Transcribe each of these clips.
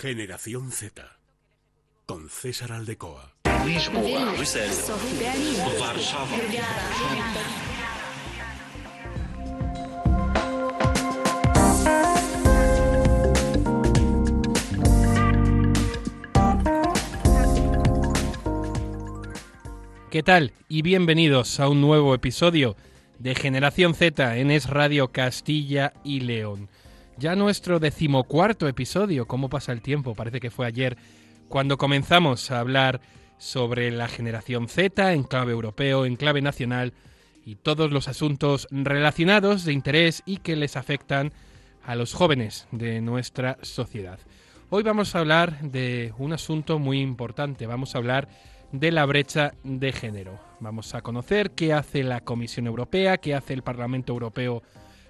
Generación Z. Con César Aldecoa. ¿Qué tal? Y bienvenidos a un nuevo episodio de Generación Z en Es Radio Castilla y León. Ya nuestro decimocuarto episodio, ¿cómo pasa el tiempo? Parece que fue ayer cuando comenzamos a hablar sobre la generación Z en clave europeo, en clave nacional y todos los asuntos relacionados de interés y que les afectan a los jóvenes de nuestra sociedad. Hoy vamos a hablar de un asunto muy importante, vamos a hablar de la brecha de género. Vamos a conocer qué hace la Comisión Europea, qué hace el Parlamento Europeo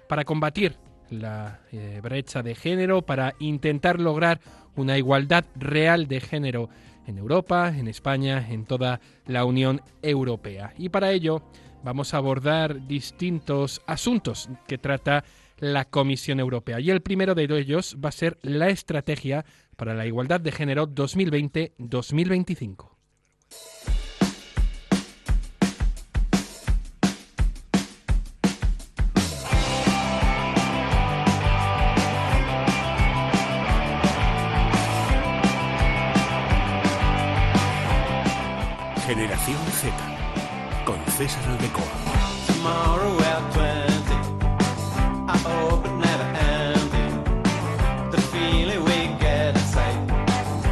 para combatir la eh, brecha de género, para intentar lograr una igualdad real de género en Europa, en España, en toda la Unión Europea. Y para ello vamos a abordar distintos asuntos que trata la Comisión Europea. Y el primero de ellos va a ser la Estrategia para la Igualdad de Género 2020-2025. Generación Z. Con César Aldecoa. Tomorrow at 20, I hope it never ended. The feeling we get inside,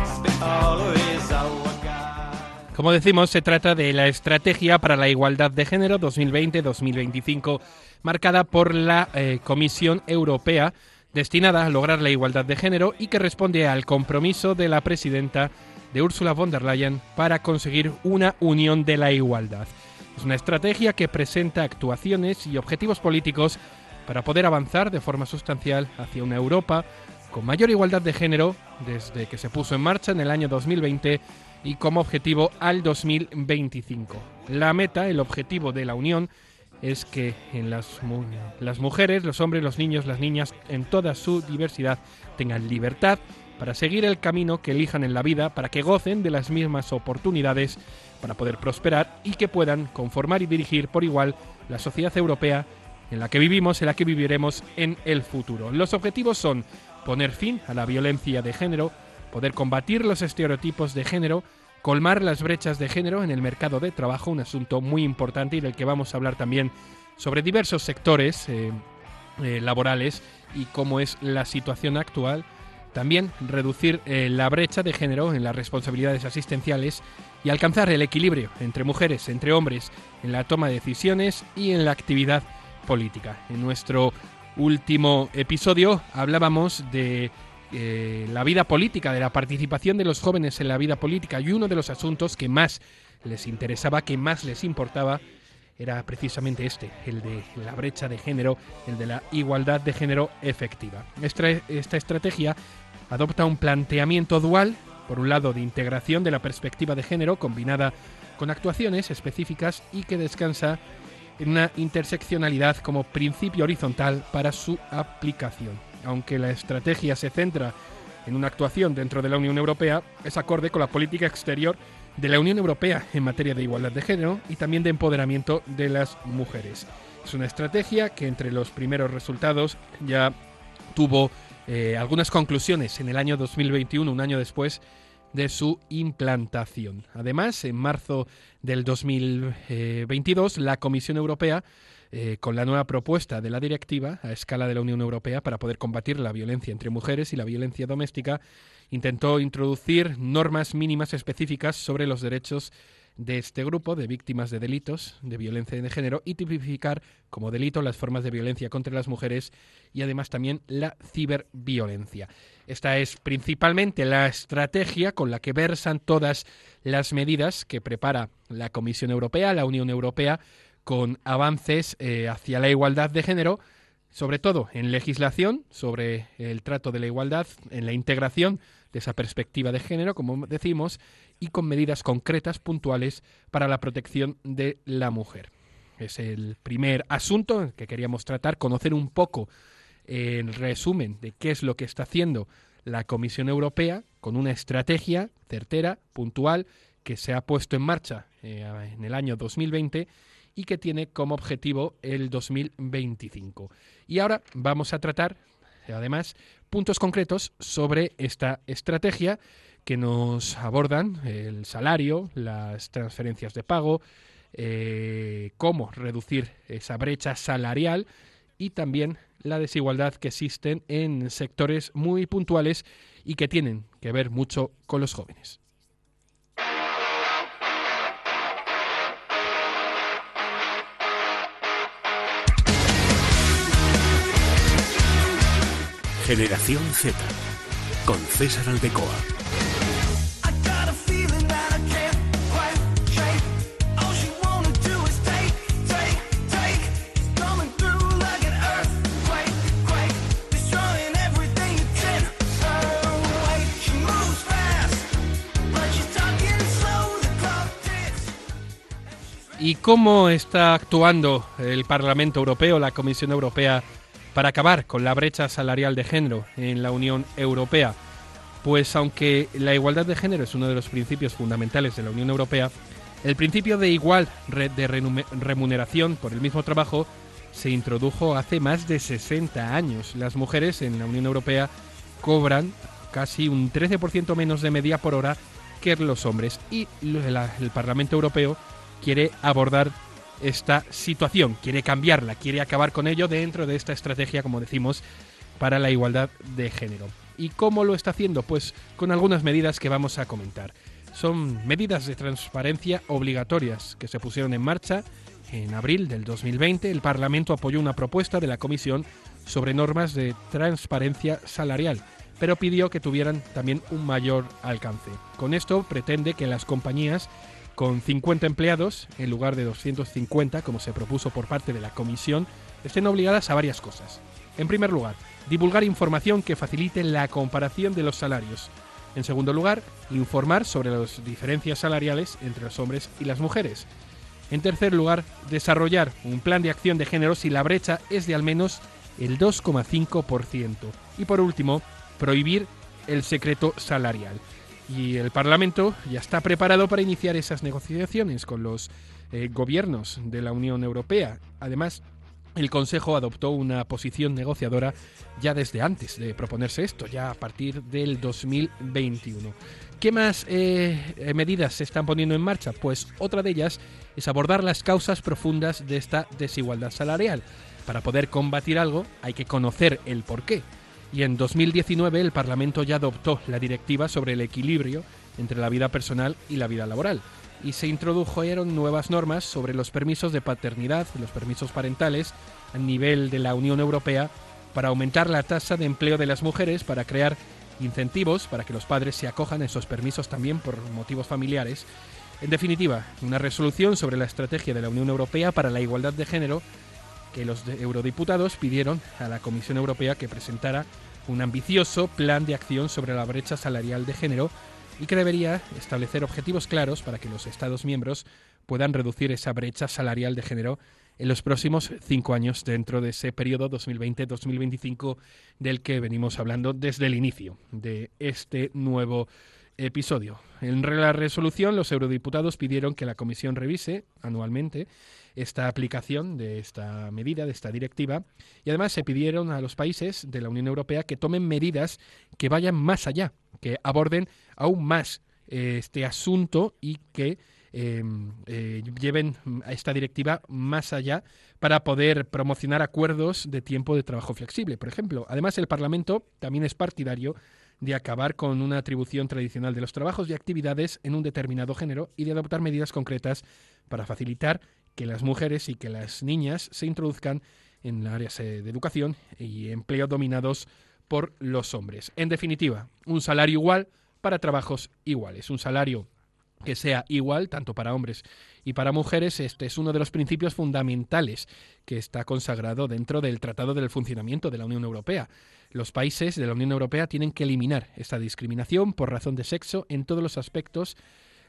it's been always our guide. Como decimos, se trata de la Estrategia para la Igualdad de Género 2020-2025, marcada por la eh, Comisión Europea, destinada a lograr la igualdad de género y que responde al compromiso de la presidenta de Ursula von der Leyen para conseguir una unión de la igualdad. Es una estrategia que presenta actuaciones y objetivos políticos para poder avanzar de forma sustancial hacia una Europa con mayor igualdad de género desde que se puso en marcha en el año 2020 y como objetivo al 2025. La meta, el objetivo de la Unión, es que en las, las mujeres, los hombres, los niños, las niñas, en toda su diversidad, tengan libertad para seguir el camino que elijan en la vida, para que gocen de las mismas oportunidades, para poder prosperar y que puedan conformar y dirigir por igual la sociedad europea en la que vivimos, en la que viviremos en el futuro. Los objetivos son poner fin a la violencia de género, poder combatir los estereotipos de género, colmar las brechas de género en el mercado de trabajo, un asunto muy importante y del que vamos a hablar también sobre diversos sectores eh, eh, laborales y cómo es la situación actual. También reducir eh, la brecha de género en las responsabilidades asistenciales y alcanzar el equilibrio entre mujeres, entre hombres, en la toma de decisiones y en la actividad política. En nuestro último episodio hablábamos de eh, la vida política, de la participación de los jóvenes en la vida política y uno de los asuntos que más les interesaba, que más les importaba, era precisamente este, el de la brecha de género, el de la igualdad de género efectiva. Esta, esta estrategia adopta un planteamiento dual, por un lado de integración de la perspectiva de género combinada con actuaciones específicas y que descansa en una interseccionalidad como principio horizontal para su aplicación. Aunque la estrategia se centra en una actuación dentro de la Unión Europea, es acorde con la política exterior de la Unión Europea en materia de igualdad de género y también de empoderamiento de las mujeres. Es una estrategia que entre los primeros resultados ya tuvo eh, algunas conclusiones en el año 2021, un año después de su implantación. Además, en marzo del 2022, la Comisión Europea, eh, con la nueva propuesta de la directiva a escala de la Unión Europea para poder combatir la violencia entre mujeres y la violencia doméstica, intentó introducir normas mínimas específicas sobre los derechos de este grupo de víctimas de delitos de violencia de género y tipificar como delito las formas de violencia contra las mujeres y además también la ciberviolencia. Esta es principalmente la estrategia con la que versan todas las medidas que prepara la Comisión Europea, la Unión Europea, con avances eh, hacia la igualdad de género, sobre todo en legislación sobre el trato de la igualdad, en la integración de esa perspectiva de género, como decimos, y con medidas concretas, puntuales, para la protección de la mujer. Es el primer asunto que queríamos tratar, conocer un poco, en resumen, de qué es lo que está haciendo la Comisión Europea con una estrategia certera, puntual, que se ha puesto en marcha eh, en el año 2020 y que tiene como objetivo el 2025. Y ahora vamos a tratar, además, puntos concretos sobre esta estrategia que nos abordan el salario, las transferencias de pago, eh, cómo reducir esa brecha salarial y también la desigualdad que existen en sectores muy puntuales y que tienen que ver mucho con los jóvenes. Talking slow. The clock ticks. ¿Y cómo está actuando el Parlamento Europeo, la Comisión Europea, para acabar con la brecha salarial de género en la Unión Europea? Pues aunque la igualdad de género es uno de los principios fundamentales de la Unión Europea, el principio de igual de remuneración por el mismo trabajo se introdujo hace más de 60 años. Las mujeres en la Unión Europea cobran casi un 13% menos de media por hora que los hombres y el Parlamento Europeo quiere abordar esta situación, quiere cambiarla, quiere acabar con ello dentro de esta estrategia, como decimos, para la igualdad de género. ¿Y cómo lo está haciendo? Pues con algunas medidas que vamos a comentar. Son medidas de transparencia obligatorias que se pusieron en marcha en abril del 2020. El Parlamento apoyó una propuesta de la Comisión sobre normas de transparencia salarial, pero pidió que tuvieran también un mayor alcance. Con esto pretende que las compañías con 50 empleados, en lugar de 250, como se propuso por parte de la Comisión, estén obligadas a varias cosas. En primer lugar, divulgar información que facilite la comparación de los salarios. En segundo lugar, informar sobre las diferencias salariales entre los hombres y las mujeres. En tercer lugar, desarrollar un plan de acción de género si la brecha es de al menos el 2,5%. Y por último, prohibir el secreto salarial. Y el Parlamento ya está preparado para iniciar esas negociaciones con los eh, gobiernos de la Unión Europea. Además, el Consejo adoptó una posición negociadora ya desde antes de proponerse esto, ya a partir del 2021. ¿Qué más eh, medidas se están poniendo en marcha? Pues otra de ellas es abordar las causas profundas de esta desigualdad salarial. Para poder combatir algo hay que conocer el porqué. Y en 2019 el Parlamento ya adoptó la directiva sobre el equilibrio entre la vida personal y la vida laboral. Y se introdujeron nuevas normas sobre los permisos de paternidad, los permisos parentales, a nivel de la Unión Europea, para aumentar la tasa de empleo de las mujeres, para crear incentivos para que los padres se acojan a esos permisos también por motivos familiares. En definitiva, una resolución sobre la estrategia de la Unión Europea para la igualdad de género que los eurodiputados pidieron a la Comisión Europea que presentara un ambicioso plan de acción sobre la brecha salarial de género y que debería establecer objetivos claros para que los Estados miembros puedan reducir esa brecha salarial de género en los próximos cinco años dentro de ese periodo 2020-2025 del que venimos hablando desde el inicio de este nuevo episodio. En la resolución, los eurodiputados pidieron que la Comisión revise anualmente esta aplicación de esta medida, de esta directiva, y además se pidieron a los países de la Unión Europea que tomen medidas que vayan más allá, que aborden aún más eh, este asunto y que eh, eh, lleven a esta directiva más allá para poder promocionar acuerdos de tiempo de trabajo flexible, por ejemplo. Además, el Parlamento también es partidario de acabar con una atribución tradicional de los trabajos y actividades en un determinado género y de adoptar medidas concretas para facilitar que las mujeres y que las niñas se introduzcan en áreas eh, de educación y empleo dominados por los hombres. En definitiva, un salario igual para trabajos iguales, un salario que sea igual tanto para hombres y para mujeres. Este es uno de los principios fundamentales que está consagrado dentro del Tratado del Funcionamiento de la Unión Europea. Los países de la Unión Europea tienen que eliminar esta discriminación por razón de sexo en todos los aspectos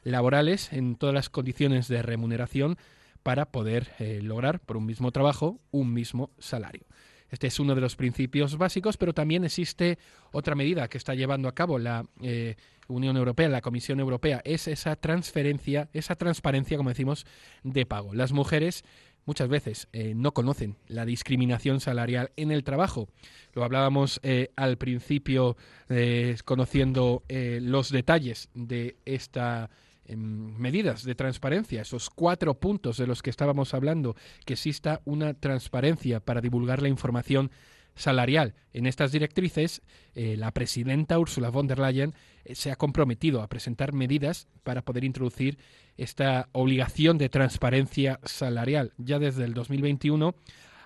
laborales, en todas las condiciones de remuneración, para poder eh, lograr por un mismo trabajo un mismo salario. Este es uno de los principios básicos, pero también existe otra medida que está llevando a cabo la eh, Unión Europea, la Comisión Europea, es esa transferencia, esa transparencia, como decimos, de pago. Las mujeres muchas veces eh, no conocen la discriminación salarial en el trabajo. Lo hablábamos al principio, conociendo los detalles de esta medidas de transparencia, esos cuatro puntos de los que estábamos hablando, que exista una transparencia para divulgar la información salarial. En estas directrices, eh, la presidenta Ursula von der Leyen eh, se ha comprometido a presentar medidas para poder introducir esta obligación de transparencia salarial ya desde el 2021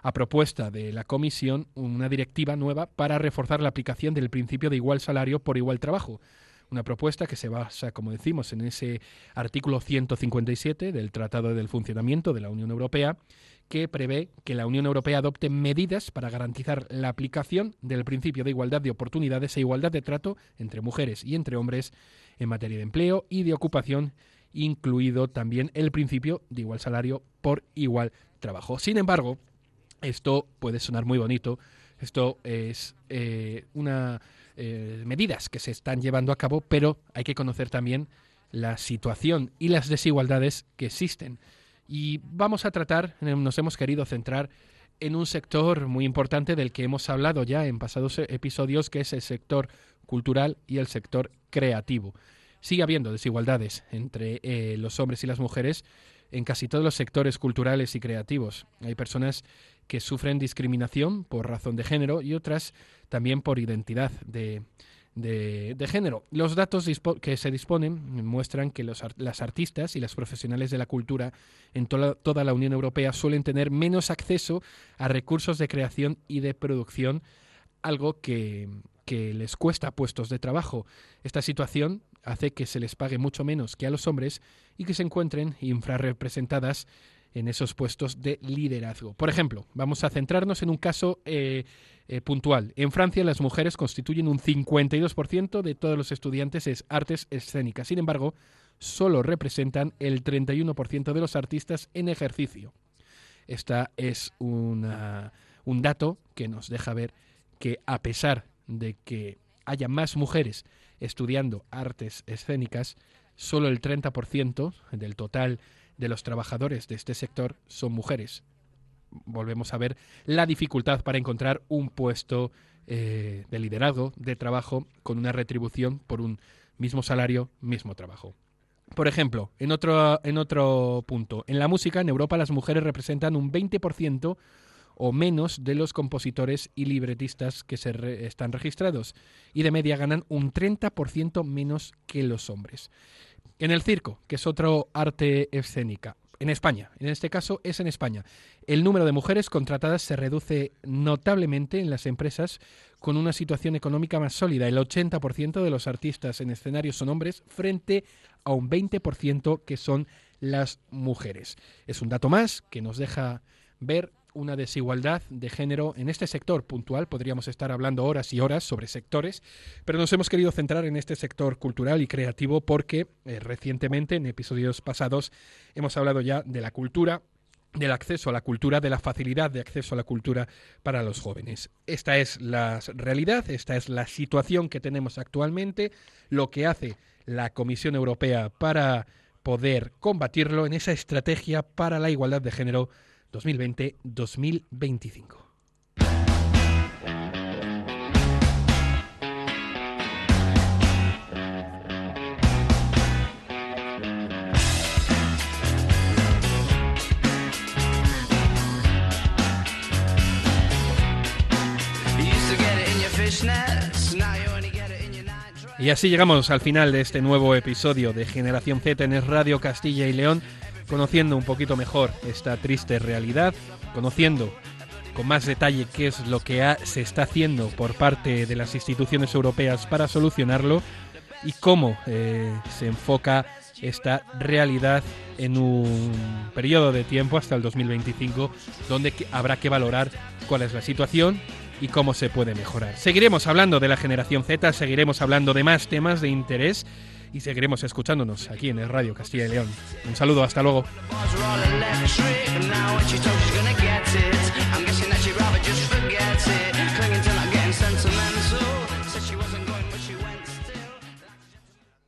a propuesta de la Comisión una directiva nueva para reforzar la aplicación del principio de igual salario por igual trabajo. Una propuesta que se basa, como decimos, en ese artículo 157 del Tratado del Funcionamiento de la Unión Europea, que prevé que la Unión Europea adopte medidas para garantizar la aplicación del principio de igualdad de oportunidades e igualdad de trato entre mujeres y entre hombres en materia de empleo y de ocupación, incluido también el principio de igual salario por igual trabajo. Sin embargo, esto puede sonar muy bonito, esto es eh, una eh, medidas que se están llevando a cabo, pero hay que conocer también la situación y las desigualdades que existen. Y vamos a tratar, eh, nos hemos querido centrar en un sector muy importante del que hemos hablado ya en pasados episodios, que es el sector cultural y el sector creativo. Sigue habiendo desigualdades entre eh, los hombres y las mujeres en casi todos los sectores culturales y creativos. Hay personas que sufren discriminación por razón de género y otras también por identidad de, de, de género. Los datos que se disponen muestran que los las artistas y las profesionales de la cultura en toda, toda la Unión Europea suelen tener menos acceso a recursos de creación y de producción, algo que, que les cuesta puestos de trabajo. Esta situación hace que se les pague mucho menos que a los hombres y que se encuentren infrarrepresentadas en esos puestos de liderazgo. Por ejemplo, vamos a centrarnos en un caso eh, eh, puntual. En Francia las mujeres constituyen un 52% de todos los estudiantes en artes escénicas. Sin embargo, solo representan el 31% de los artistas en ejercicio. Esta es un dato que nos deja ver que a pesar de que haya más mujeres estudiando artes escénicas, solo el 30% del total de los trabajadores de este sector son mujeres. Volvemos a ver la dificultad para encontrar un puesto eh, de liderazgo, de trabajo, con una retribución por un mismo salario, mismo trabajo. Por ejemplo, en otro, en otro punto, en la música en Europa las mujeres representan un 20% o menos de los compositores y libretistas que se están registrados y de media ganan un 30% menos que los hombres. En el circo, que es otro arte escénica, en España, en este caso es en España, el número de mujeres contratadas se reduce notablemente en las empresas con una situación económica más sólida. El 80% de los artistas en escenarios son hombres frente a un 20% que son las mujeres. Es un dato más que nos deja ver una desigualdad de género en este sector puntual. Podríamos estar hablando horas y horas sobre sectores, pero nos hemos querido centrar en este sector cultural y creativo porque eh, recientemente, en episodios pasados, hemos hablado ya de la cultura, del acceso a la cultura, de la facilidad de acceso a la cultura para los jóvenes. Esta es la realidad, esta es la situación que tenemos actualmente, lo que hace la Comisión Europea para poder combatirlo en esa estrategia para la igualdad de género 2020-2025. You used to get it in your fishnets, now you only get it in your night dress. Y así llegamos al final de este nuevo episodio de Generación Z en Radio Castilla y León, conociendo un poquito mejor esta triste realidad, conociendo con más detalle qué es lo que se está haciendo por parte de las instituciones europeas para solucionarlo y cómo eh, se enfoca esta realidad en un periodo de tiempo hasta el 2025 donde habrá que valorar cuál es la situación y cómo se puede mejorar. Seguiremos hablando de la generación Z, seguiremos hablando de más temas de interés y seguiremos escuchándonos aquí en el Radio Castilla y León. Un saludo, hasta luego.